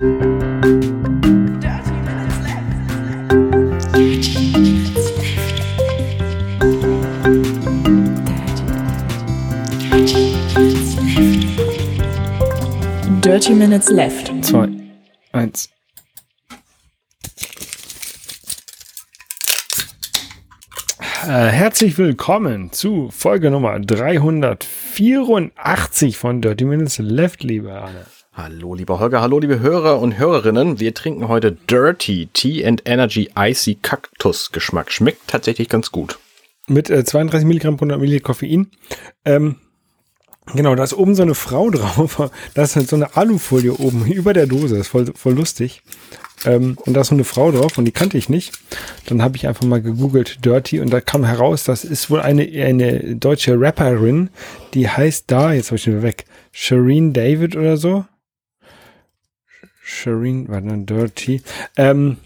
Dirty Minutes Left. Zwei, eins. Äh, herzlich willkommen zu Folge Nummer 384 von Dirty Minutes Left, liebe Arne. Hallo, lieber Holger, hallo, liebe Hörer und Hörerinnen. Wir trinken heute Dirty Tea and Energy Icy Cactus Geschmack. Schmeckt tatsächlich ganz gut. Mit äh, 32 Milligramm pro 100 Milliliter Koffein. Ähm, genau, da ist oben so eine Frau drauf. Da ist halt so eine Alufolie oben über der Dose. Das ist voll, voll lustig. Ähm, und da ist so eine Frau drauf und die kannte ich nicht. Dann habe ich einfach mal gegoogelt Dirty und da kam heraus, das ist wohl eine, eine deutsche Rapperin, die heißt da, jetzt habe ich den weg, Shireen David oder so. Shireen, war dann Dirty. Ähm,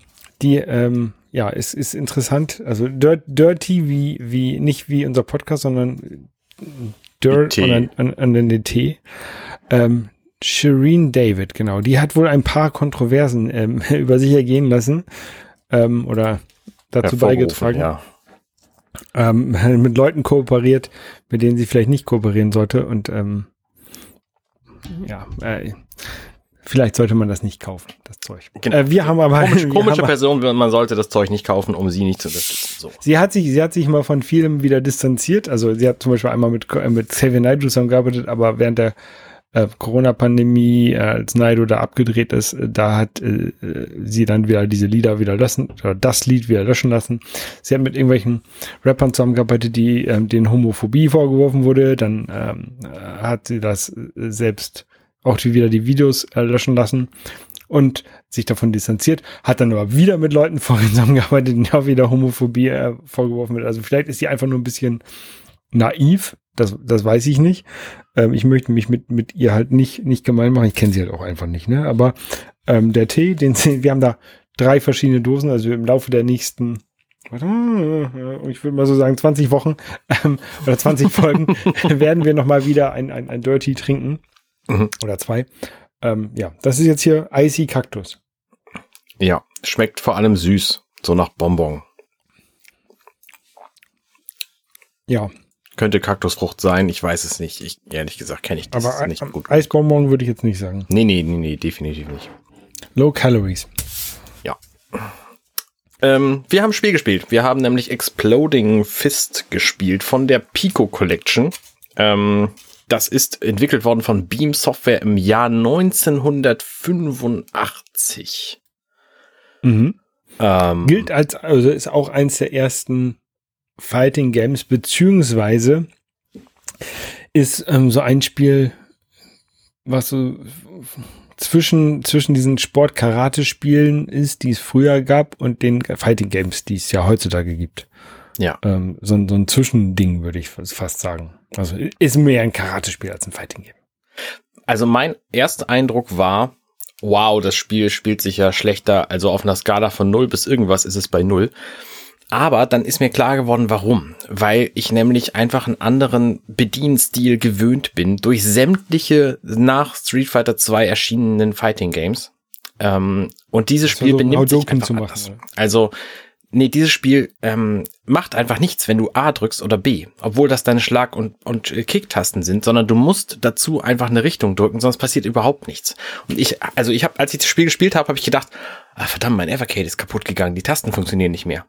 die, ähm, ja, es ist interessant. Also Dirt, Dirty wie, wie, nicht wie unser Podcast, sondern Dirt an, an, an den T. Ähm, Shireen David, genau. Die hat wohl ein paar Kontroversen ähm, über sich ergehen lassen ähm, oder dazu beigetragen. Ja. Ähm, mit Leuten kooperiert, mit denen sie vielleicht nicht kooperieren sollte. Und ähm, ja, äh, vielleicht sollte man das nicht kaufen, das Zeug. Genau. Äh, wir haben aber Komisch, wir komische haben, Person, man sollte das Zeug nicht kaufen, um sie nicht zu unterstützen. So. Sie hat sich, sie hat sich mal von vielem wieder distanziert. Also sie hat zum Beispiel einmal mit, äh, mit Xavier Naidoo zusammengearbeitet, aber während der äh, Corona-Pandemie, äh, als Naido da abgedreht ist, äh, da hat sie dann wieder diese Lieder wieder löschen, oder das Lied wieder löschen lassen. Sie hat mit irgendwelchen Rappern zusammengearbeitet, die ähm, denen Homophobie vorgeworfen wurde. Dann ähm, äh, hat sie das selbst auch die, wieder die Videos äh, löschen lassen und sich davon distanziert, hat dann aber wieder mit Leuten vorhin zusammengearbeitet, denen auch wieder Homophobie äh, vorgeworfen wird. Also vielleicht ist sie einfach nur ein bisschen naiv, das, das weiß ich nicht. Ähm, ich möchte mich mit, mit ihr halt nicht, nicht gemein machen. Ich kenne sie halt auch einfach nicht, ne? Aber ähm, der Tee, den wir haben da drei verschiedene Dosen, also im Laufe der nächsten, ich würde mal so sagen, 20 Wochen ähm, oder 20 Folgen werden wir nochmal wieder ein, ein, ein Dirty trinken. Mhm. Oder zwei. Ähm, ja, das ist jetzt hier Icy Cactus. Ja, schmeckt vor allem süß, so nach Bonbon. Ja, Könnte Kaktusfrucht sein, ich weiß es nicht. Ich, ehrlich gesagt, kenne ich das aber nicht ein, gut. Eisbonbon würde ich jetzt nicht sagen. Nee, nee, nee, nee, definitiv nicht. Low Calories. Ja. Ähm, wir haben ein Spiel gespielt. Wir haben nämlich Exploding Fist gespielt von der Pico Collection. Ähm, das ist entwickelt worden von Beam Software im Jahr 1985. Mhm. Ähm, Gilt als, also ist auch eins der ersten Fighting Games, beziehungsweise ist ähm, so ein Spiel, was so zwischen, zwischen diesen Sport-Karate-Spielen ist, die es früher gab, und den Fighting Games, die es ja heutzutage gibt. Ja. Ähm, so, ein- so ein Zwischending, würde ich fast sagen. Also ist mehr ein Karate-Spiel als ein Fighting Game. Also mein erster Eindruck war, wow, das Spiel spielt sich ja schlechter, also auf einer Skala von 0 bis irgendwas ist es bei 0. Aber dann ist mir klar geworden, warum. Weil ich nämlich einfach einen anderen Bedienstil gewöhnt bin durch sämtliche nach Street Fighter 2 erschienenen Fighting Games. Ähm, und dieses Spiel so benimmt sich einfach machen, anders. oder? Also, nee, dieses Spiel ähm, macht einfach nichts, wenn du A drückst oder B, obwohl das deine Schlag- und, und äh, Kicktasten sind, sondern du musst dazu einfach eine Richtung drücken, sonst passiert überhaupt nichts. Und ich, also ich habe, als ich das Spiel gespielt habe, habe ich gedacht, ah, verdammt, mein Evercade ist kaputt gegangen, die Tasten funktionieren nicht mehr.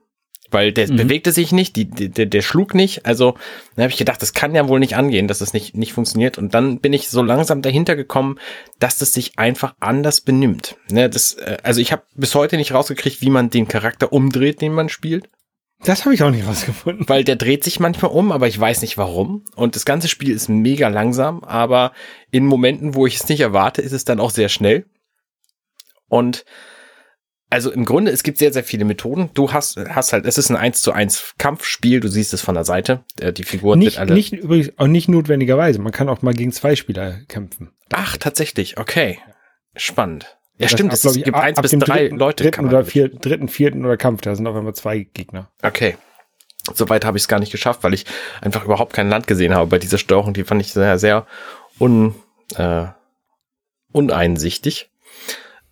Weil der Mhm. bewegte sich nicht, die, der, der schlug nicht. Also dann habe ich gedacht, das kann ja wohl nicht angehen, dass das nicht, nicht funktioniert. Und dann bin ich so langsam dahinter gekommen, dass das sich einfach anders benimmt. Ne, das, äh, also ich habe bis heute nicht rausgekriegt, wie man den Charakter umdreht, den man spielt. Das habe ich auch nicht rausgefunden. Weil der dreht sich manchmal um, aber ich weiß nicht warum. Und das ganze Spiel ist mega langsam, aber in Momenten, wo ich es nicht erwarte, ist es dann auch sehr schnell. Und also im Grunde, es gibt sehr, sehr viele Methoden. Du hast, hast halt, es ist ein 1 zu 1 Kampfspiel, du siehst es von der Seite. Äh, Die Figuren Nicht, sind alle. nicht übrigens auch nicht notwendigerweise. Man kann auch mal gegen zwei Spieler kämpfen. Ach, tatsächlich, okay. Spannend. Ja, Das stimmt, ab, es ich, gibt ab- eins ab bis drei dritten, Leute. Dritten oder vier, dritten, vierten oder Kampf, da sind auf einmal zwei Gegner. Okay. Soweit habe ich es gar nicht geschafft, weil ich einfach überhaupt kein Land gesehen habe bei dieser Steuerung. Die fand ich sehr, sehr un, äh, uneinsichtig.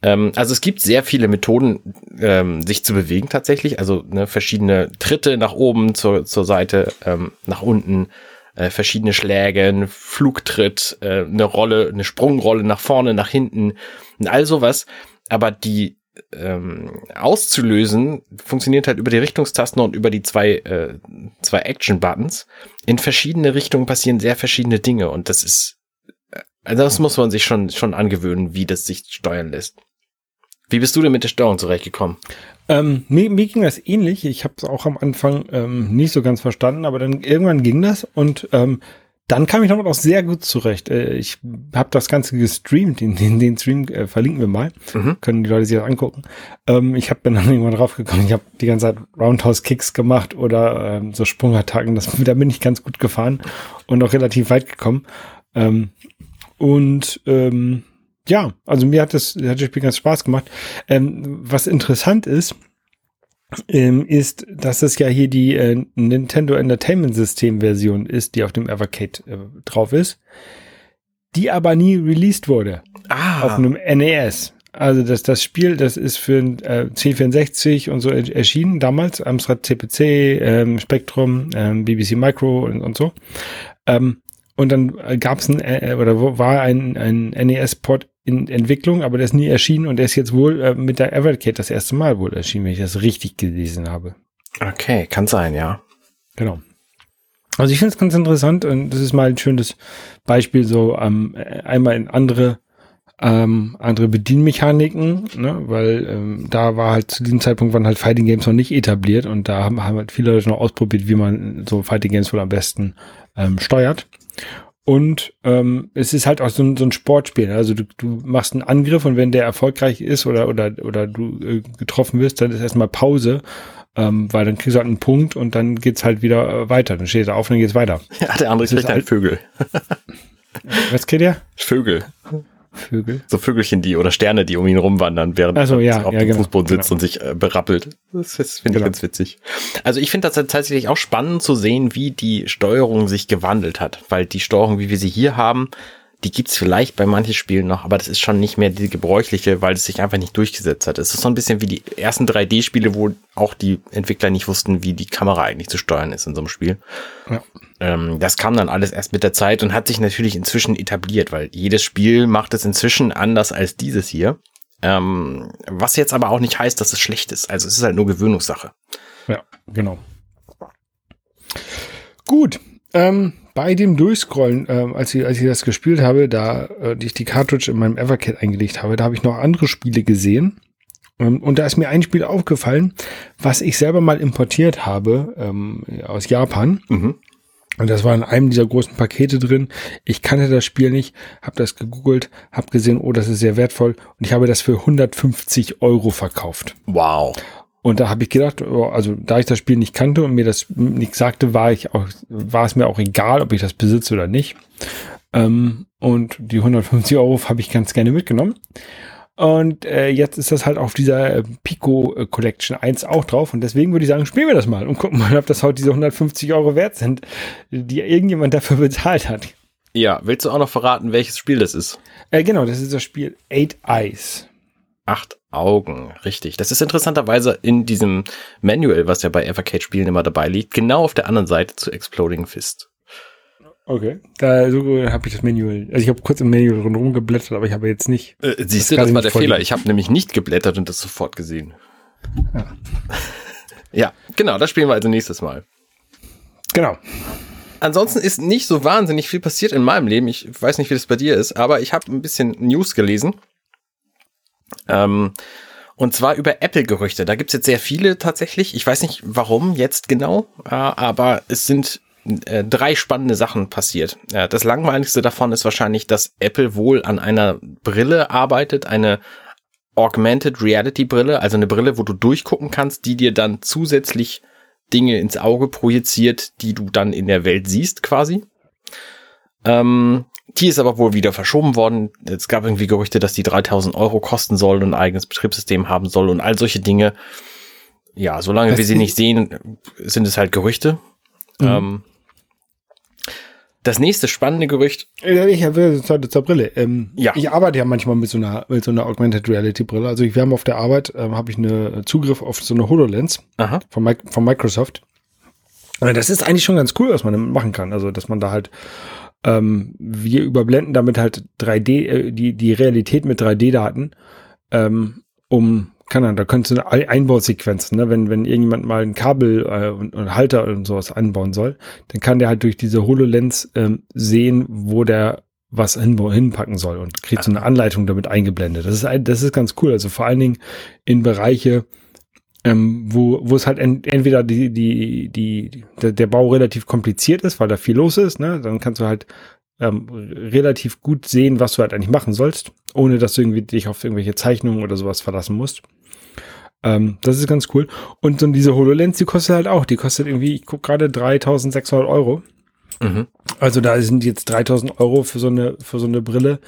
Ähm, also es gibt sehr viele Methoden, ähm, sich zu bewegen tatsächlich. Also ne, verschiedene Tritte nach oben, zur, zur Seite, ähm, nach unten, äh, verschiedene Schläge, ein Flugtritt, äh, eine Rolle, eine Sprungrolle nach vorne, nach hinten und all sowas. Aber die ähm, auszulösen, funktioniert halt über die Richtungstasten und über die zwei, äh, zwei Action-Buttons. In verschiedene Richtungen passieren sehr verschiedene Dinge und das ist, äh, also das muss man sich schon, schon angewöhnen, wie das sich steuern lässt. Wie bist du denn mit der Steuerung zurechtgekommen? Ähm, mir, mir ging das ähnlich. Ich habe es auch am Anfang ähm, nicht so ganz verstanden, aber dann irgendwann ging das und ähm, dann kam ich damit auch sehr gut zurecht. Äh, ich habe das Ganze gestreamt, den, den, den Stream äh, verlinken wir mal. Mhm. Können die Leute sich das angucken. Ähm, ich habe dann irgendwann drauf gekommen, ich habe die ganze Zeit Roundhouse-Kicks gemacht oder ähm, so Sprungattacken. Das, da bin ich ganz gut gefahren und auch relativ weit gekommen. Ähm, und ähm, ja, also mir hat das, hat das Spiel ganz Spaß gemacht. Ähm, was interessant ist, ähm, ist, dass es ja hier die äh, Nintendo Entertainment System Version ist, die auf dem Evercade äh, drauf ist, die aber nie released wurde. Ah. Auf einem NES. Also das, das Spiel, das ist für äh, C64 und so erschienen damals, Amstrad CPC, ähm, Spectrum, ähm, BBC Micro und, und so. Ähm, und dann gab es ein, äh, oder war ein, ein NES-Port in Entwicklung, aber der ist nie erschienen und der ist jetzt wohl äh, mit der Evercade das erste Mal wohl erschienen, wenn ich das richtig gelesen habe. Okay, kann sein, ja. Genau. Also ich finde es ganz interessant und das ist mal ein schönes Beispiel, so ähm, einmal in andere ähm, andere Bedienmechaniken, ne, weil ähm, da war halt zu diesem Zeitpunkt waren halt Fighting Games noch nicht etabliert und da haben, haben halt viele Leute noch ausprobiert, wie man so Fighting Games wohl am besten ähm, steuert. Und ähm, es ist halt auch so ein, so ein Sportspiel. Also du, du machst einen Angriff und wenn der erfolgreich ist oder oder oder du äh, getroffen wirst, dann ist erstmal Pause, ähm, weil dann kriegst du halt einen Punkt und dann geht's halt wieder äh, weiter. Dann stehst du auf und dann geht's weiter. Ja, der andere kriegt halt Vögel. Was geht der? Vögel. Vögel. So Vögelchen, die oder Sterne, die um ihn rumwandern, während also, ja, er auf ja, dem genau, Fußboden sitzt genau. und sich äh, berappelt. Das, das finde Genau. ich ganz witzig. Also ich finde das tatsächlich auch spannend zu sehen, wie die Steuerung sich gewandelt hat, weil die Steuerung, wie wir sie hier haben, die gibt's vielleicht bei manchen Spielen noch, aber das ist schon nicht mehr die gebräuchliche, weil es sich einfach nicht durchgesetzt hat. Es ist so ein bisschen wie die ersten 3D-Spiele, wo auch die Entwickler nicht wussten, wie die Kamera eigentlich zu steuern ist in so einem Spiel. Ja. Ähm, das kam dann alles erst mit der Zeit und hat sich natürlich inzwischen etabliert, weil jedes Spiel macht es inzwischen anders als dieses hier. Ähm, was jetzt aber auch nicht heißt, dass es schlecht ist. Also es ist halt nur Gewöhnungssache. Ja, genau. Gut. Ähm, bei dem Durchscrollen, ähm, als, ich, als ich das gespielt habe, da äh, ich die Cartridge in meinem Evercade eingelegt habe, da habe ich noch andere Spiele gesehen. Ähm, und da ist mir ein Spiel aufgefallen, was ich selber mal importiert habe ähm, aus Japan. Mhm. Und das war in einem dieser großen Pakete drin. Ich kannte das Spiel nicht, habe das gegoogelt, habe gesehen, oh, das ist sehr wertvoll. Und ich habe das für 150 Euro verkauft. Wow. Und da habe ich gedacht, oh, also da ich das Spiel nicht kannte und mir das nicht sagte, war ich auch, war es mir auch egal, ob ich das besitze oder nicht. Ähm, und die 150 Euro habe ich ganz gerne mitgenommen. Und äh, jetzt ist das halt auf dieser äh, Pico äh, Collection 1 auch drauf. Und deswegen würde ich sagen, spielen wir das mal und gucken mal, ob das heute diese 150 Euro wert sind, die irgendjemand dafür bezahlt hat. Ja, willst du auch noch verraten, welches Spiel das ist? Äh, genau, das ist das Spiel Eight Eyes. Acht Augen, richtig. Das ist interessanterweise in diesem Manual, was ja bei Evercade-Spielen immer dabei liegt, genau auf der anderen Seite zu Exploding Fist. Okay. Da so habe ich das Manual. Also ich habe kurz im Manual rundherum geblättert, aber ich habe jetzt nicht. Äh, siehst Das du, das war der. Fehler. Ich habe nämlich nicht geblättert und das sofort gesehen. Ja. ja, genau, das spielen wir also nächstes Mal. Genau. Ansonsten ist nicht so wahnsinnig viel passiert in meinem Leben. Ich weiß nicht, wie das bei dir ist, aber ich habe ein bisschen News gelesen. Ähm, und zwar über Apple-Gerüchte. Da gibt's jetzt sehr viele tatsächlich. Ich weiß nicht, warum jetzt genau, äh, aber es sind äh, drei spannende Sachen passiert. Äh, das langweiligste davon ist wahrscheinlich, dass Apple wohl an einer Brille arbeitet, eine Augmented Reality Brille, also eine Brille, wo du durchgucken kannst, die dir dann zusätzlich Dinge ins Auge projiziert, die du dann in der Welt siehst quasi. Ähm, die ist aber wohl wieder verschoben worden. Es gab irgendwie Gerüchte, dass die 3000 Euro kosten soll und ein eigenes Betriebssystem haben soll und all solche Dinge. Ja, solange Das wir sie nicht sehen, sind es halt Gerüchte. Mhm. Ähm, Das nächste spannende Gerücht. Ich habe zur, zur Brille. Ähm, ja. Ich arbeite ja manchmal mit so einer mit so einer Augmented Reality Brille. Also wir haben auf der Arbeit ähm, habe ich eine Zugriff auf so eine Hololens Aha. Von, von Microsoft. Das ist eigentlich schon ganz cool, was man damit machen kann. Also dass man da halt ähm, wir überblenden damit halt 3D äh, die die Realität mit 3D-Daten, ähm, um kann er, da könntest du eine Einbausequenzen, ne? wenn, wenn irgendjemand mal ein Kabel äh, und, und Halter und sowas anbauen soll, dann kann der halt durch diese HoloLens ähm, sehen, wo der was hin, hinpacken soll und kriegt so eine Anleitung damit eingeblendet. Das ist, das ist ganz cool. Also vor allen Dingen in Bereiche, ähm, wo, wo es halt ent, entweder die, die, die, der, der Bau relativ kompliziert ist, weil da viel los ist, ne? Dann kannst du halt ähm, relativ gut sehen, was du halt eigentlich machen sollst, ohne dass du irgendwie dich auf irgendwelche Zeichnungen oder sowas verlassen musst. Ähm, das ist ganz cool. Und so diese HoloLens, die kostet halt auch, die kostet irgendwie, ich gucke gerade 3600 Euro. Mhm. Also da sind jetzt 3000 Euro für so eine, für so eine Brille.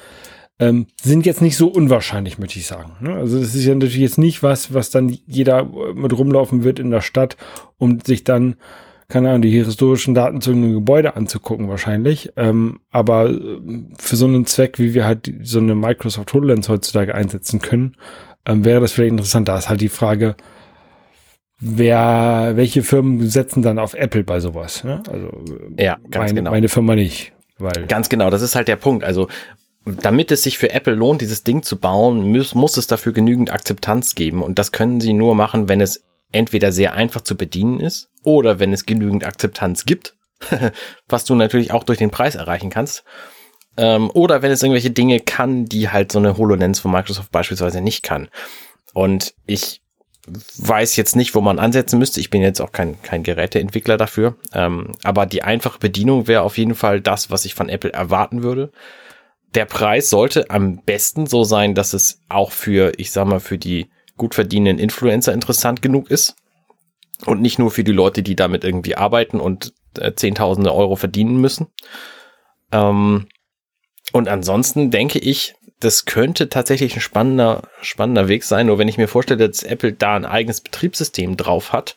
Ähm, sind jetzt nicht so unwahrscheinlich, möchte ich sagen. Ne? Also das ist ja natürlich jetzt nicht was, was dann jeder mit rumlaufen wird in der Stadt, um sich dann, keine Ahnung, die historischen Daten zu einem Gebäude anzugucken wahrscheinlich. Ähm, aber äh, für so einen Zweck, wie wir halt so eine Microsoft HoloLens heutzutage einsetzen können, ähm, wäre das vielleicht interessant. Da ist halt die Frage, wer, welche Firmen setzen dann auf Apple bei sowas? Ne? Also ja, ganz meine, genau. meine Firma nicht. Weil ganz genau, das ist halt der Punkt. Also damit es sich für Apple lohnt, dieses Ding zu bauen, muss, muss es dafür genügend Akzeptanz geben. Und das können sie nur machen, wenn es entweder sehr einfach zu bedienen ist oder wenn es genügend Akzeptanz gibt, was du natürlich auch durch den Preis erreichen kannst. Ähm, oder wenn es irgendwelche Dinge kann, die halt so eine HoloLens von Microsoft beispielsweise nicht kann. Und ich weiß jetzt nicht, wo man ansetzen müsste. Ich bin jetzt auch kein, kein Geräteentwickler dafür. Ähm, aber die einfache Bedienung wäre auf jeden Fall das, was ich von Apple erwarten würde. Der Preis sollte am besten so sein, dass es auch für, ich sag mal, für die gut verdienenden Influencer interessant genug ist. Und nicht nur für die Leute, die damit irgendwie arbeiten und äh, Zehntausende Euro verdienen müssen. Ähm, und ansonsten denke ich, das könnte tatsächlich ein spannender, spannender Weg sein. Nur wenn ich mir vorstelle, dass Apple da ein eigenes Betriebssystem drauf hat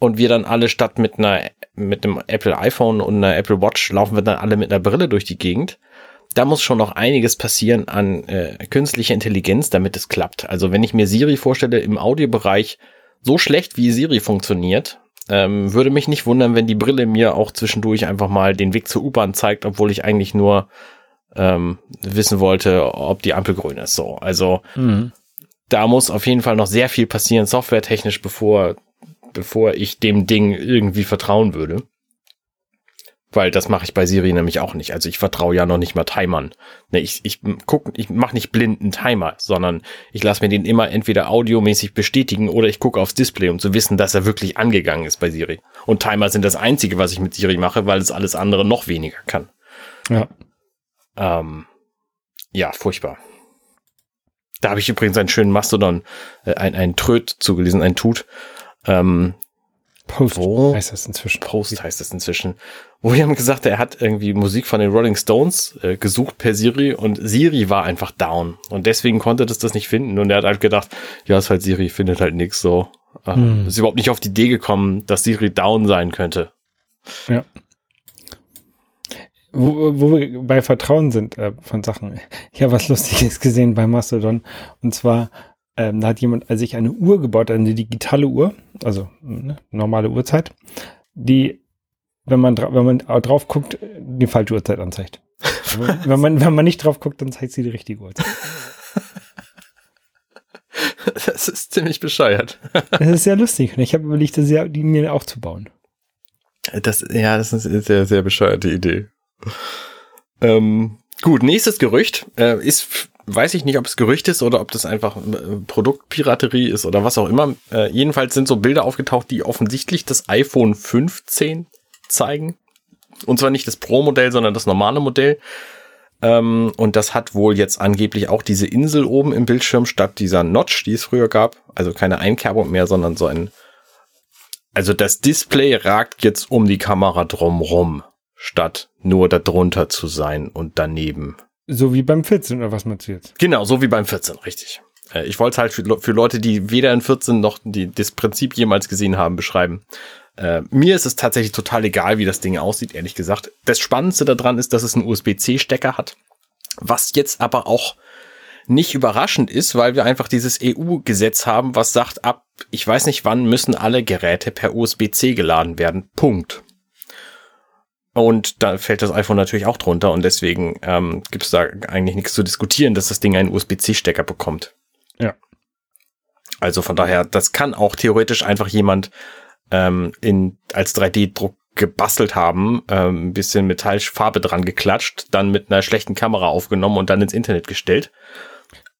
und wir dann alle statt mit einer, mit einem Apple iPhone und einer Apple Watch laufen wir dann alle mit einer Brille durch die Gegend. Da muss schon noch einiges passieren an äh, künstlicher Intelligenz, damit es klappt. Also wenn ich mir Siri vorstelle im Audiobereich, so schlecht wie Siri funktioniert, ähm, würde mich nicht wundern, wenn die Brille mir auch zwischendurch einfach mal den Weg zur U-Bahn zeigt, obwohl ich eigentlich nur ähm, wissen wollte, ob die Ampel grün ist. So, also mhm. da muss auf jeden Fall noch sehr viel passieren, softwaretechnisch, bevor bevor ich dem Ding irgendwie vertrauen würde. Weil das mache ich bei Siri nämlich auch nicht. Also ich vertraue ja noch nicht mal Timern. Ne, ich ich guck, ich mache nicht blinden Timer, sondern ich lasse mir den immer entweder audiomäßig bestätigen oder ich gucke aufs Display, um zu wissen, dass er wirklich angegangen ist bei Siri. Und Timer sind das einzige, was ich mit Siri mache, weil es alles andere noch weniger kann. Ja. Ähm, ja, furchtbar. Da habe ich übrigens einen schönen Mastodon, äh, ein, ein Tröd zugelesen, ein Tut. Ähm, Post wo, heißt das inzwischen. Post heißt das inzwischen. Wo die haben gesagt, er hat irgendwie Musik von den Rolling Stones äh, gesucht per Siri und Siri war einfach down. Und deswegen konnte das das nicht finden. Und er hat halt gedacht, ja, ist halt Siri, findet halt nichts so. Äh, hm. Ist überhaupt nicht auf die Idee gekommen, dass Siri down sein könnte. Ja wo, wo wir bei Vertrauen sind äh, von Sachen. Ich habe was Lustiges gesehen bei Mastodon. Und zwar, ähm, da hat jemand also sich eine Uhr gebaut, eine digitale Uhr, also ne, normale Uhrzeit, die, wenn man, wenn man drauf guckt, die falsche Uhrzeit anzeigt. wenn, man, wenn man nicht drauf guckt, dann zeigt sie die richtige Uhrzeit. Das ist ziemlich bescheuert. das ist sehr lustig. Und ich habe überlegt, das ja, die mir aufzubauen. Das, ja, das ist eine sehr, sehr bescheuerte Idee. Ähm, gut, nächstes Gerücht äh, ist, weiß ich nicht, ob es Gerücht ist oder ob das einfach äh, Produktpiraterie ist oder was auch immer. Äh, jedenfalls sind so Bilder aufgetaucht, die offensichtlich das iPhone 15 zeigen. Und zwar nicht das Pro-Modell, sondern das normale Modell. Ähm, und das hat wohl jetzt angeblich auch diese Insel oben im Bildschirm statt dieser Notch, die es früher gab. Also keine Einkerbung mehr, sondern so ein. Also das Display ragt jetzt um die Kamera drumrum statt nur darunter zu sein und daneben. So wie beim 14 oder was meinst du jetzt? Genau, so wie beim 14, richtig. Äh, ich wollte es halt für, Leute, die weder in 14 noch die, das Prinzip jemals gesehen haben, beschreiben. Äh, mir ist es tatsächlich total egal, wie das Ding aussieht, ehrlich gesagt. Das Spannendste daran ist, dass es einen USB-C-Stecker hat. Was jetzt aber auch nicht überraschend ist, weil wir einfach dieses EU-Gesetz haben, was sagt, ab, ich weiß nicht wann, müssen alle Geräte per USB-C geladen werden. Punkt. Und da fällt das iPhone natürlich auch drunter und deswegen ähm, gibt es da eigentlich nichts zu diskutieren, dass das Ding einen USB-C-Stecker bekommt. Ja. Also von daher, das kann auch theoretisch einfach jemand ähm, in als 3D-Druck gebastelt haben, ähm, ein bisschen Metallfarbe dran geklatscht, dann mit einer schlechten Kamera aufgenommen und dann ins Internet gestellt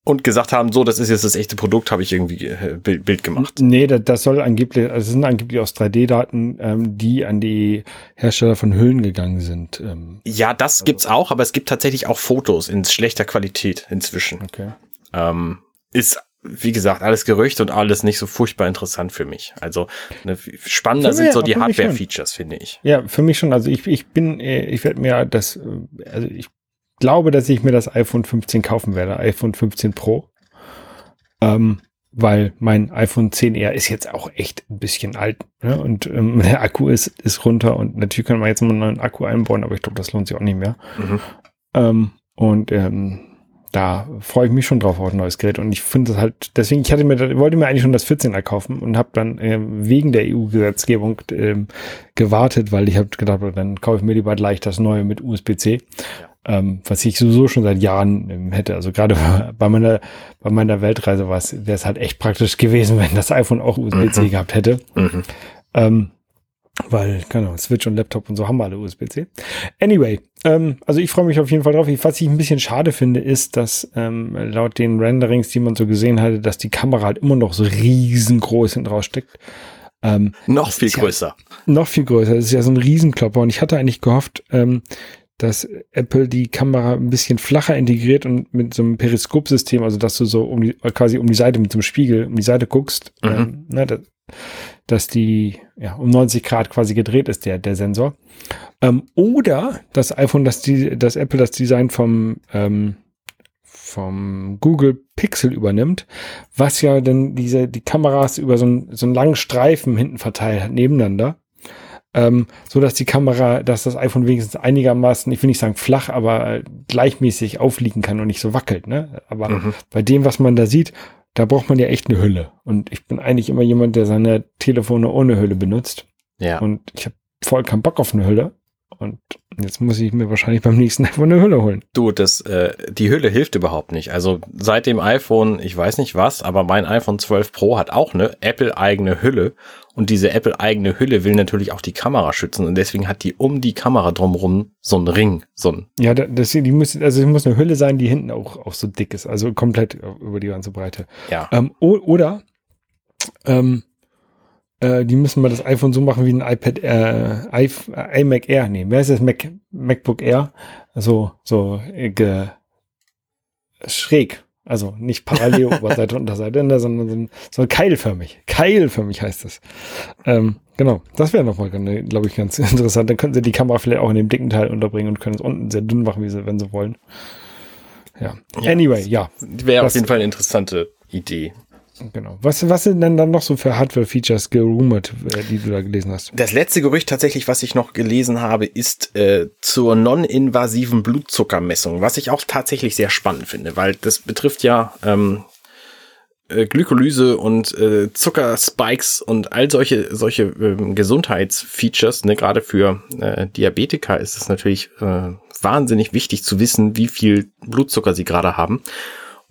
und gesagt haben, so, das ist jetzt das echte Produkt, habe ich irgendwie äh, Bild, Bild gemacht. Nee, das, das soll angeblich, also es sind angeblich aus 3D-Daten, ähm, die an die Hersteller von Hüllen gegangen sind. Ähm. Ja, das gibt's auch, aber es gibt tatsächlich auch Fotos in schlechter Qualität inzwischen. Okay. Ähm, ist wie gesagt, alles Gerücht und alles nicht so furchtbar interessant für mich. Also ne, spannender sind so die Hardware-Features, finde ich. Ja, für mich schon. Also ich, ich bin, äh, ich werde mir das, äh, also ich glaube, dass ich mir das iPhone 15 kaufen werde, iPhone 15 Pro. Ähm, weil mein iPhone 10R ist jetzt auch echt ein bisschen alt. Ne? Und ähm, der Akku ist, ist runter und natürlich kann man jetzt mal einen neuen Akku einbauen, aber ich glaube, das lohnt sich auch nicht mehr. Mhm. Ähm, und ähm, da freue ich mich schon drauf auf ein neues Gerät. Und ich finde es halt, deswegen, ich hatte mir, wollte mir eigentlich schon das 14er kaufen und habe dann äh, wegen der EU-Gesetzgebung äh, gewartet, weil ich habe gedacht, dann kaufe ich mir lieber gleich das neue mit USB-C. Ja ähm, was ich sowieso schon seit Jahren ähm, hätte. Also gerade bei meiner, bei meiner Weltreise war es, wäre es halt echt praktisch gewesen, wenn das iPhone auch USB-C mhm. gehabt hätte. Mhm. Ähm, weil, genau, Switch und Laptop und so haben wir alle USB-C. Anyway, ähm, also ich freue mich auf jeden Fall drauf. Was ich ein bisschen schade finde, ist, dass ähm, laut den Renderings, die man so gesehen hatte, dass die Kamera halt immer noch so riesengroß hinten raussteckt. Ähm, noch viel größer. Ja, noch viel größer. Das ist ja so ein Riesenklopper. Und ich hatte eigentlich gehofft, ähm, dass Apple die Kamera ein bisschen flacher integriert und mit so einem Periskopsystem, also dass du so um die, quasi um die Seite mit so einem Spiegel um die Seite guckst, mhm. ähm, ne, dass, dass die ja um 90 Grad quasi gedreht ist, der, der Sensor. Ähm, oder das iPhone, dass die, dass Apple das Design vom, ähm, vom Google Pixel übernimmt, was ja dann diese, die Kameras über so einen, so einen langen Streifen hinten verteilt hat, nebeneinander ähm, so dass die Kamera, dass das iPhone wenigstens einigermaßen, ich will nicht sagen flach, aber gleichmäßig aufliegen kann und nicht so wackelt. Ne? Aber mhm. bei dem, was man da sieht, da braucht man ja echt eine Hülle. Und ich bin eigentlich immer jemand, der seine Telefone ohne Hülle benutzt. Ja. Und ich habe voll keinen Bock auf eine Hülle. Und jetzt muss ich mir wahrscheinlich beim nächsten iPhone eine Hülle holen. Du, das, äh, die Hülle hilft überhaupt nicht. Also seit dem iPhone, ich weiß nicht was, aber mein iPhone 12 Pro hat auch eine Apple-eigene Hülle. Und diese Apple-eigene Hülle will natürlich auch die Kamera schützen. Und deswegen hat die um die Kamera drumherum so einen Ring. So ein ja, das, die muss, also es muss eine Hülle sein, die hinten auch, auch so dick ist. Also komplett über die ganze Breite. Ja. Ähm, oder ähm, äh, die müssen mal das iPhone so machen wie ein iPad, äh, I, iMac Air. Nee, wer ist das? Mac, MacBook Air. So, so äh, ge, schräg. Also nicht parallel Oberseite und Unterseite, ne, sondern so, so keilförmig. Keilförmig heißt das. Ähm, genau, das wäre nochmal, glaube ich, ganz interessant. Dann könnten sie die Kamera vielleicht auch in dem dicken Teil unterbringen und können es unten sehr dünn machen, wie sie, wenn sie wollen. Ja. ja anyway, ja. Wäre auf jeden Fall eine interessante Idee. Genau. Was, was sind denn dann noch so für Hardware-Features gerumort, äh, die du da gelesen hast? Das letzte Gerücht tatsächlich, was ich noch gelesen habe, ist äh, zur non-invasiven Blutzuckermessung, was ich auch tatsächlich sehr spannend finde, weil das betrifft ja ähm, äh, Glykolyse und äh, Zuckerspikes und all solche solche äh, Gesundheitsfeatures. Ne, gerade für äh, Diabetiker ist es natürlich äh, wahnsinnig wichtig zu wissen, wie viel Blutzucker sie gerade haben.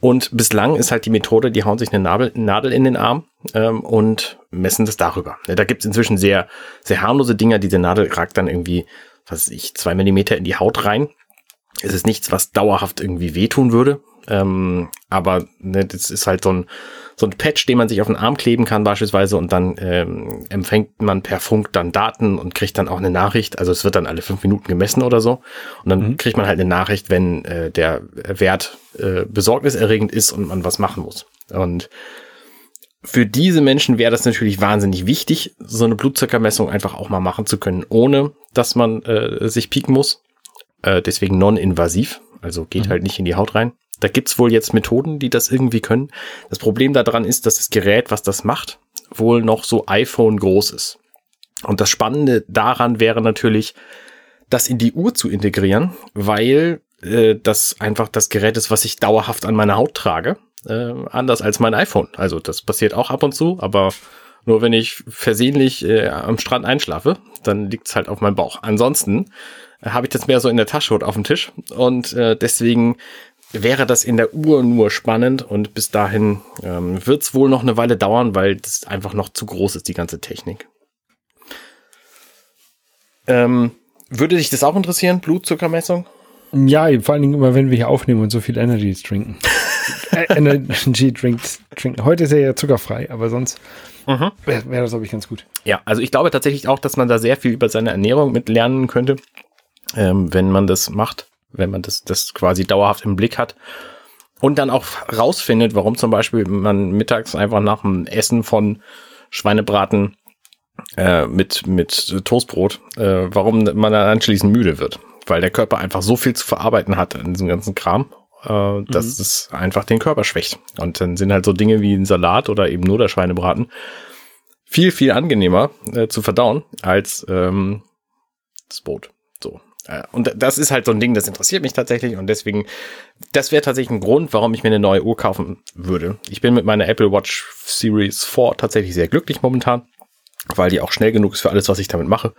Und bislang ist halt die Methode, die hauen sich eine Nadel, Nadel in den Arm ähm, und messen das darüber. Da gibt es inzwischen sehr, sehr harmlose Dinger. Diese Nadel ragt dann irgendwie, was weiß ich, zwei Millimeter in die Haut rein. Es ist nichts, was dauerhaft irgendwie wehtun würde. Ähm, aber ne, das ist halt so ein, so ein Patch, den man sich auf den Arm kleben kann beispielsweise und dann ähm, empfängt man per Funk dann Daten und kriegt dann auch eine Nachricht. Also es wird dann alle fünf Minuten gemessen oder so. Und dann mhm. kriegt man halt eine Nachricht, wenn äh, der Wert äh, besorgniserregend ist und man was machen muss. Und für diese Menschen wäre das natürlich wahnsinnig wichtig, so eine Blutzuckermessung einfach auch mal machen zu können, ohne dass man äh, sich pieken muss. Äh, deswegen non-invasiv, also geht mhm. halt nicht in die Haut rein. Da gibt's wohl jetzt Methoden, die das irgendwie können. Das Problem daran ist, dass das Gerät, was das macht, wohl noch so iPhone groß ist. Und das Spannende daran wäre natürlich, das in die Uhr zu integrieren, weil äh, das einfach das Gerät ist, was ich dauerhaft an meiner Haut trage. Äh, anders als mein iPhone. Also das passiert auch ab und zu, aber nur wenn ich versehentlich äh, am Strand einschlafe, dann liegt's halt auf meinem Bauch. Ansonsten habe ich das mehr so in der Tasche oder auf dem Tisch und äh, deswegen wäre das in der Uhr nur spannend und bis dahin ähm, wird es wohl noch eine Weile dauern, weil das einfach noch zu groß ist, die ganze Technik. Ähm, würde dich das auch interessieren, Blutzuckermessung? Ja, vor allen Dingen immer, wenn wir hier aufnehmen und so viel Energy trinken. äh, Energy Drinks trinken. Heute ist er ja zuckerfrei, aber sonst mhm. wäre wär das, glaube ich, ganz gut. Ja, also ich glaube tatsächlich auch, dass man da sehr viel über seine Ernährung mit lernen könnte, ähm, wenn man das macht wenn man das, das quasi dauerhaft im Blick hat. Und dann auch rausfindet, warum zum Beispiel man mittags einfach nach dem Essen von Schweinebraten äh, mit, mit Toastbrot, äh, warum man dann anschließend müde wird. Weil der Körper einfach so viel zu verarbeiten hat in diesem ganzen Kram, äh, dass mhm. es einfach den Körper schwächt. Und dann sind halt so Dinge wie ein Salat oder eben nur der Schweinebraten viel, viel angenehmer äh, zu verdauen als ähm, das Brot. Äh, und das ist halt so ein Ding, das interessiert mich tatsächlich und deswegen, das wäre tatsächlich ein Grund, warum ich mir eine neue Uhr kaufen würde. Ich bin mit meiner Apple Watch Series 4 tatsächlich sehr glücklich momentan, weil die auch schnell genug ist für alles, was ich damit mache.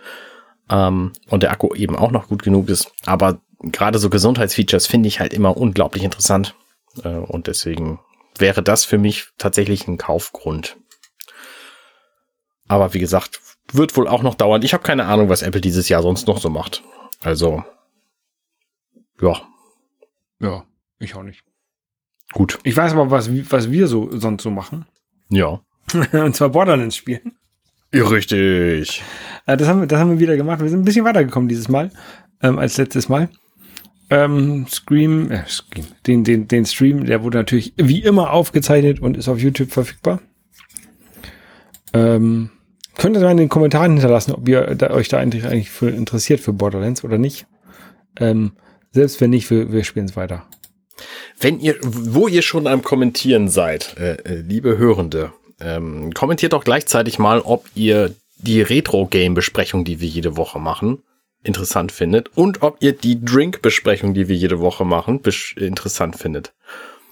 Ähm, und der Akku eben auch noch gut genug ist. Aber gerade so Gesundheitsfeatures finde ich halt immer unglaublich interessant. Äh, und deswegen wäre das für mich tatsächlich ein Kaufgrund. Aber wie gesagt, wird wohl auch noch dauern. Ich habe keine Ahnung, was Apple dieses Jahr sonst noch so macht. Also, ja. Ja, ich auch nicht. Gut. Ich weiß aber, was, was wir so sonst so machen. Ja. Und zwar Borderlands spielen. Ja, richtig. Äh, das haben, wir, das haben wir wieder gemacht. Wir sind ein bisschen weitergekommen dieses Mal ähm, als letztes Mal. Ähm, Scream, äh, Scream, den, den, den Stream, der wurde natürlich wie immer aufgezeichnet und ist auf YouTube verfügbar. Ähm, Könnt ihr mal in den Kommentaren hinterlassen, ob ihr da, euch da eigentlich, für interessiert für Borderlands oder nicht. Ähm, selbst wenn nicht, wir, wir spielen es weiter. Wenn ihr, wo ihr schon am Kommentieren seid, äh, äh, liebe Hörende, ähm, kommentiert doch gleichzeitig mal, ob ihr die Retro-Game-Besprechung, die wir jede Woche machen, interessant findet und ob ihr die Drink-Besprechung, die wir jede Woche machen, interessant findet.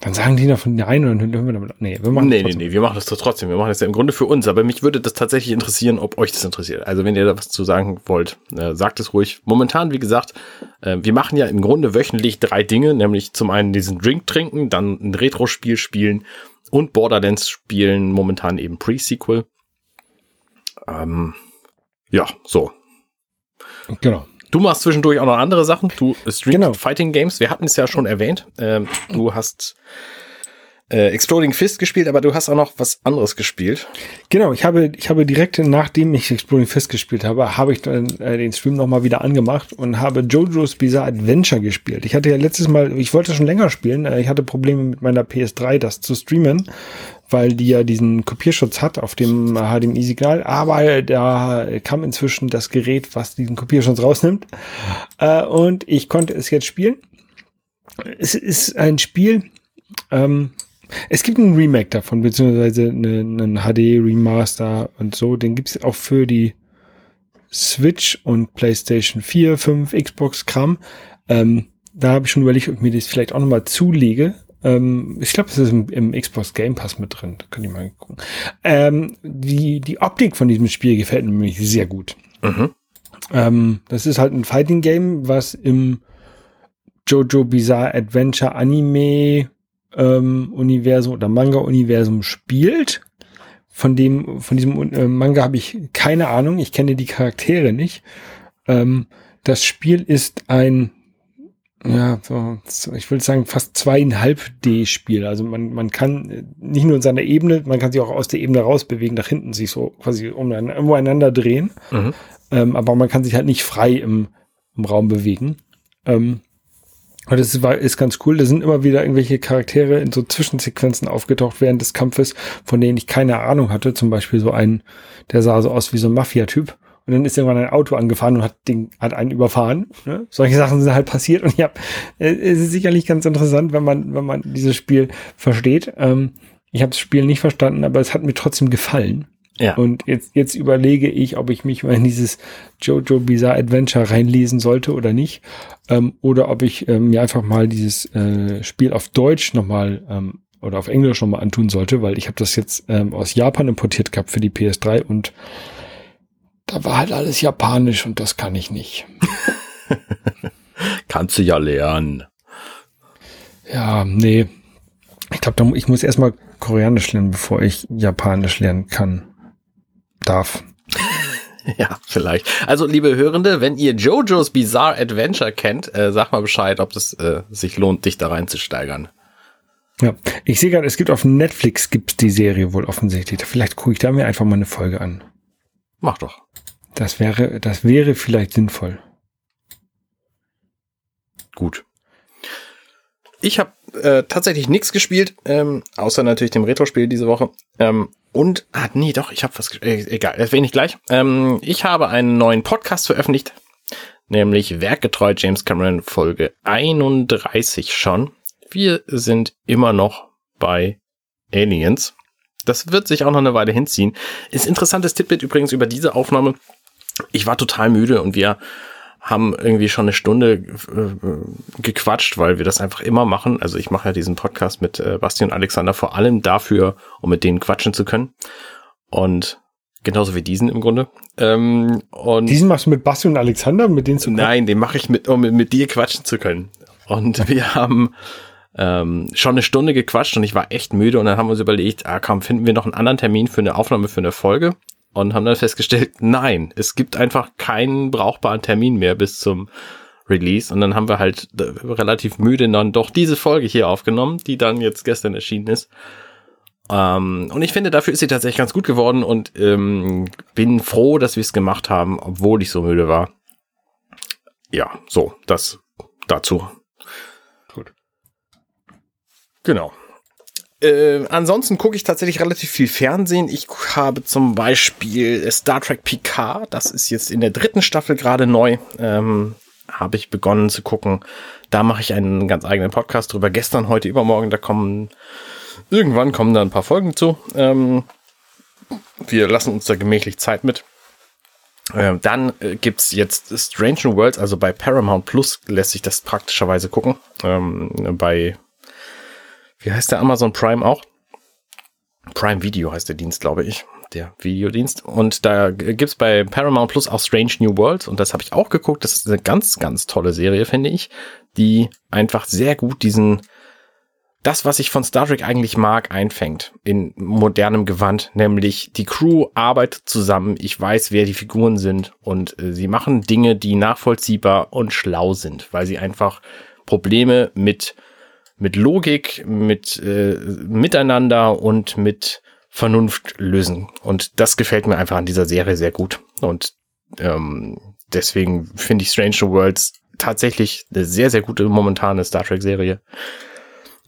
Dann sagen die noch von der einen und dann hören wir damit. Nee, wir machen nee, das nee, nee, wir machen das doch trotzdem. Wir machen das ja im Grunde für uns. Aber mich würde das tatsächlich interessieren, ob euch das interessiert. Also wenn ihr da was zu sagen wollt, äh, sagt es ruhig. Momentan, wie gesagt, äh, wir machen ja im Grunde wöchentlich drei Dinge, nämlich zum einen diesen Drink trinken, dann ein Retro-Spiel spielen und Borderlands spielen, momentan eben Pre-Sequel. Ähm, ja, so. Genau. Du machst zwischendurch auch noch andere Sachen. Du streamst genau. Fighting Games. Wir hatten es ja schon erwähnt. Ähm, du hast äh, Exploding Fist gespielt, aber du hast auch noch was anderes gespielt. Genau, ich habe, ich habe direkt nachdem ich Exploding Fist gespielt habe, habe ich dann äh, den Stream nochmal wieder angemacht und habe JoJo's Bizarre Adventure gespielt. Ich hatte ja letztes Mal, ich wollte schon länger spielen, äh, ich hatte Probleme mit meiner PS3, das zu streamen weil die ja diesen Kopierschutz hat auf dem HDMI-Signal, aber da kam inzwischen das Gerät, was diesen Kopierschutz rausnimmt äh, und ich konnte es jetzt spielen. Es ist ein Spiel, ähm, es gibt einen Remake davon, beziehungsweise einen HD-Remaster und so, den gibt es auch für die Switch und PlayStation 4, 5, Xbox-Kram. Ähm, da habe ich schon überlegt, ob ich mir das vielleicht auch nochmal zulege, ähm, ich glaube, es ist im, im, Xbox Game Pass mit drin. Da könnt ihr mal gucken. Ähm, die, die Optik von diesem Spiel gefällt mir nämlich sehr gut. Mhm. Ähm, das ist halt ein Fighting Game, was im Jojo Bizarre Adventure Anime ähm, Universum oder Manga Universum spielt. Von dem, von diesem äh, Manga habe ich keine Ahnung. Ich kenne die Charaktere nicht. Ähm, das Spiel ist ein ja, so, ich würde sagen, fast zweieinhalb D-Spiel. Also man, man kann äh, nicht nur in seiner Ebene, man kann sich auch aus der Ebene rausbewegen, nach hinten sich so quasi umeinander drehen. Mhm. Ähm, aber man kann sich halt nicht frei im, im Raum bewegen. Ähm, und das ist, ist ganz cool. Da sind immer wieder irgendwelche Charaktere in so Zwischensequenzen aufgetaucht während des Kampfes, von denen ich keine Ahnung hatte. Zum Beispiel so ein, der sah so aus wie so ein Mafia-Typ. Und dann ist irgendwann ein Auto angefahren und hat, den, hat einen überfahren. Ne? Solche Sachen sind halt passiert und ja, es ist sicherlich ganz interessant, wenn man, wenn man dieses Spiel versteht. Ähm, ich habe das Spiel nicht verstanden, aber es hat mir trotzdem gefallen. Ja. Und jetzt, jetzt überlege ich, ob ich mich mal in dieses Jojo Bizarre Adventure reinlesen sollte oder nicht. Ähm, oder ob ich ähm, mir einfach mal dieses äh, Spiel auf Deutsch nochmal ähm, oder auf Englisch nochmal antun sollte, weil ich habe das jetzt ähm, aus Japan importiert gehabt für die PS3 und da war halt alles japanisch und das kann ich nicht. Kannst du ja lernen. Ja, nee. Ich glaube, ich muss erstmal Koreanisch lernen, bevor ich Japanisch lernen kann darf. Ja, vielleicht. Also, liebe Hörende, wenn ihr JoJo's Bizarre Adventure kennt, äh, sag mal Bescheid, ob es äh, sich lohnt, dich da reinzusteigern. Ja, ich sehe gerade, es gibt auf Netflix gibt's die Serie wohl offensichtlich. Vielleicht gucke ich da mir einfach mal eine Folge an. Mach doch. Das wäre, das wäre vielleicht sinnvoll. Gut. Ich habe äh, tatsächlich nichts gespielt, ähm, außer natürlich dem Retro-Spiel diese Woche. Ähm, und, ah, nee, doch, ich habe was, äh, egal, erwähne ich gleich. Ähm, ich habe einen neuen Podcast veröffentlicht, nämlich Werkgetreu James Cameron Folge 31 schon. Wir sind immer noch bei Aliens. Das wird sich auch noch eine Weile hinziehen. Ist interessantes Tippet übrigens über diese Aufnahme. Ich war total müde und wir haben irgendwie schon eine Stunde äh, gequatscht, weil wir das einfach immer machen. Also ich mache ja diesen Podcast mit äh, Basti und Alexander vor allem dafür, um mit denen quatschen zu können. Und genauso wie diesen im Grunde. Ähm, und diesen machst du mit Basti und Alexander, mit denen zu quatschen? Nein, den mache ich mit, um mit dir quatschen zu können. Und wir haben ähm, schon eine Stunde gequatscht und ich war echt müde und dann haben wir uns überlegt, ah komm, finden wir noch einen anderen Termin für eine Aufnahme für eine Folge und haben dann festgestellt, nein, es gibt einfach keinen brauchbaren Termin mehr bis zum Release. Und dann haben wir halt äh, relativ müde dann doch diese Folge hier aufgenommen, die dann jetzt gestern erschienen ist. Ähm, und ich finde, dafür ist sie tatsächlich ganz gut geworden und ähm, bin froh, dass wir es gemacht haben, obwohl ich so müde war. Ja, so, das dazu. Genau. Äh, ansonsten gucke ich tatsächlich relativ viel Fernsehen. Ich habe zum Beispiel Star Trek Picard. Das ist jetzt in der dritten Staffel gerade neu. Ähm, habe ich begonnen zu gucken. Da mache ich einen ganz eigenen Podcast drüber. Gestern, heute, übermorgen. Da kommen irgendwann kommen da ein paar Folgen zu. Ähm, wir lassen uns da gemächlich Zeit mit. Ähm, dann äh, gibt's jetzt Strange New Worlds, also bei Paramount Plus lässt sich das praktischerweise gucken. Ähm, bei wie heißt der Amazon Prime auch? Prime Video heißt der Dienst, glaube ich. Der Videodienst. Und da gibt's bei Paramount Plus auch Strange New Worlds. Und das habe ich auch geguckt. Das ist eine ganz, ganz tolle Serie, finde ich. Die einfach sehr gut diesen, das, was ich von Star Trek eigentlich mag, einfängt. In modernem Gewand. Nämlich die Crew arbeitet zusammen. Ich weiß, wer die Figuren sind. Und äh, sie machen Dinge, die nachvollziehbar und schlau sind. Weil sie einfach Probleme mit mit Logik, mit äh, Miteinander und mit Vernunft lösen. Und das gefällt mir einfach an dieser Serie sehr gut. Und ähm, deswegen finde ich Strange Worlds tatsächlich eine sehr, sehr gute momentane Star Trek-Serie.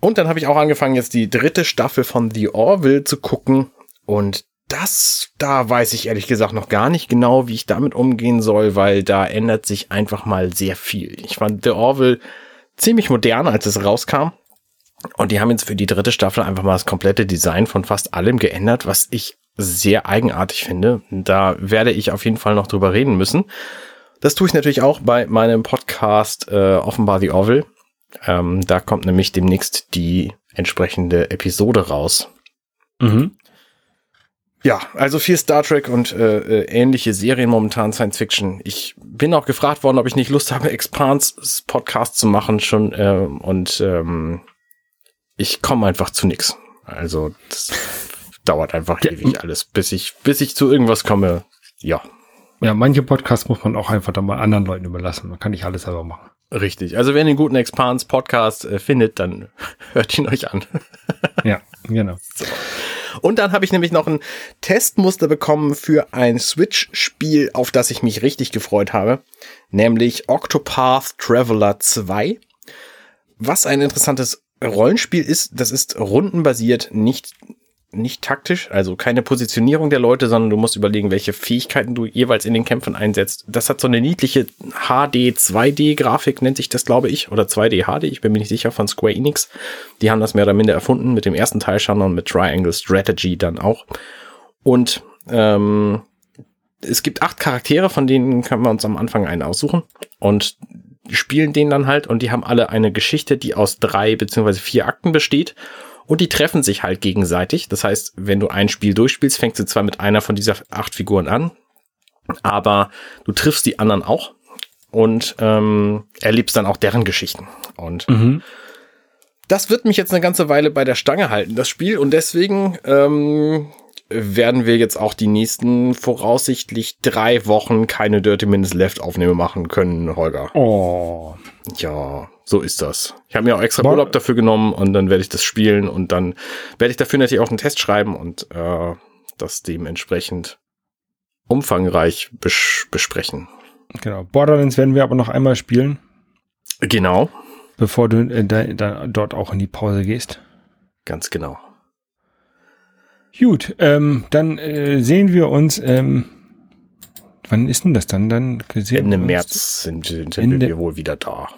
Und dann habe ich auch angefangen, jetzt die dritte Staffel von The Orville zu gucken. Und das, da weiß ich ehrlich gesagt noch gar nicht genau, wie ich damit umgehen soll, weil da ändert sich einfach mal sehr viel. Ich fand The Orville ziemlich modern, als es rauskam. Und die haben jetzt für die dritte Staffel einfach mal das komplette Design von fast allem geändert, was ich sehr eigenartig finde. Da werde ich auf jeden Fall noch drüber reden müssen. Das tue ich natürlich auch bei meinem Podcast äh, Offenbar The Orville. Ähm, da kommt nämlich demnächst die entsprechende Episode raus. Mhm. Ja, also viel Star Trek und äh, äh, ähnliche Serien momentan Science Fiction. Ich bin auch gefragt worden, ob ich nicht Lust habe, Expans Podcast zu machen schon äh, und ähm, ich komme einfach zu nix. Also das dauert einfach ja. ewig alles, bis ich bis ich zu irgendwas komme. Ja. Ja, manche Podcasts muss man auch einfach dann mal anderen Leuten überlassen. Man kann nicht alles selber machen. Richtig. Also wenn ihr einen guten Expans Podcast äh, findet, dann hört ihn euch an. ja, genau. So. Und dann habe ich nämlich noch ein Testmuster bekommen für ein Switch-Spiel, auf das ich mich richtig gefreut habe, nämlich Octopath Traveler 2. Was ein interessantes Rollenspiel ist, das ist rundenbasiert, nicht nicht taktisch, also keine Positionierung der Leute, sondern du musst überlegen, welche Fähigkeiten du jeweils in den Kämpfen einsetzt. Das hat so eine niedliche HD 2D Grafik nennt sich das, glaube ich, oder 2D HD, ich bin mir nicht sicher von Square Enix. Die haben das mehr oder minder erfunden mit dem ersten Teil schon und mit Triangle Strategy dann auch. Und ähm, es gibt acht Charaktere, von denen können wir uns am Anfang einen aussuchen und spielen den dann halt und die haben alle eine Geschichte, die aus drei beziehungsweise vier Akten besteht und die treffen sich halt gegenseitig. Das heißt, wenn du ein Spiel durchspielst, fängst du zwar mit einer von dieser acht Figuren an, aber du triffst die anderen auch und ähm, erlebst dann auch deren Geschichten. Und mhm. das wird mich jetzt eine ganze Weile bei der Stange halten, das Spiel. Und deswegen ähm, werden wir jetzt auch die nächsten voraussichtlich drei Wochen keine Dirty Minutes Left Aufnahme machen können, Holger. Oh. Ja, so ist das. Ich habe mir auch extra Urlaub dafür genommen und dann werde ich das spielen und dann werde ich dafür natürlich auch einen Test schreiben und äh, das dementsprechend umfangreich bes besprechen. Genau. Borderlands werden wir aber noch einmal spielen. Genau. Bevor du äh, da, da, dort auch in die Pause gehst. Ganz genau. Gut, ähm, dann äh, sehen wir uns. Ähm, wann ist denn das dann? Dann Ende März sind, sind Ende, wir wohl wieder da.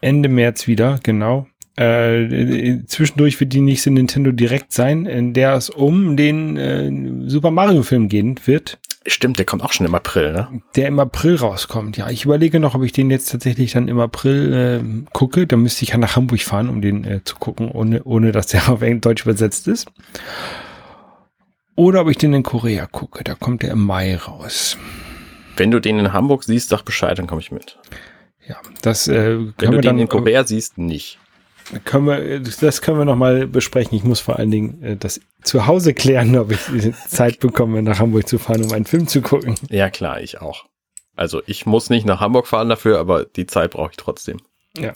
Ende März wieder, genau. Äh, äh, zwischendurch wird die nächste Nintendo Direkt sein, in der es um den äh, Super Mario Film gehen wird. Stimmt, der kommt auch schon im April, ne? Der im April rauskommt, ja. Ich überlege noch, ob ich den jetzt tatsächlich dann im April äh, gucke. Da müsste ich ja nach Hamburg fahren, um den äh, zu gucken, ohne, ohne dass der auf Deutsch übersetzt ist. Oder ob ich den in Korea gucke. Da kommt der im Mai raus. Wenn du den in Hamburg siehst, sag Bescheid, dann komme ich mit. Ja, das äh, können Wenn du wir den dann, in Korea siehst, nicht. Können wir, das können wir noch mal besprechen. Ich muss vor allen Dingen äh, das zu Hause klären, ob ich Zeit bekomme, nach Hamburg zu fahren, um einen Film zu gucken. Ja, klar, ich auch. Also ich muss nicht nach Hamburg fahren dafür, aber die Zeit brauche ich trotzdem. Ja.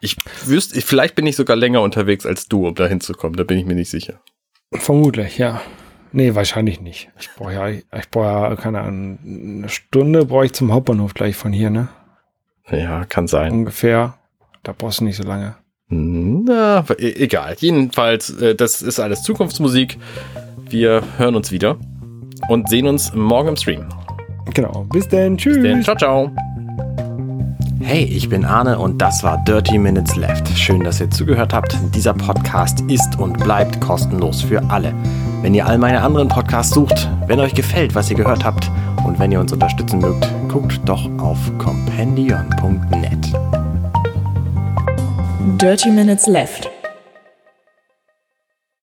Ich wüsste, vielleicht bin ich sogar länger unterwegs als du, um da hinzukommen. Da bin ich mir nicht sicher. Vermutlich, ja. Nee, wahrscheinlich nicht. Ich brauche ja, ich brauche ja, keine Ahnung, eine Stunde brauche ich zum Hauptbahnhof gleich von hier, ne? Ja, kann sein. Ungefähr. Da brauchst du nicht so lange. Na, e, egal. Jedenfalls, äh, das ist alles Zukunftsmusik. Wir hören uns wieder und sehen uns morgen im Stream. Genau. Bis denn. Tschüss. Bis denn. Ciao, ciao. Hey, ich bin Arne und das war Dirty Minutes Left. Schön, dass ihr zugehört habt. Dieser Podcast ist und bleibt kostenlos für alle. Wenn ihr all meine anderen Podcasts sucht, wenn euch gefällt, was ihr gehört habt und wenn ihr uns unterstützen mögt, guckt doch auf compendion.net. Dirty Minutes Left.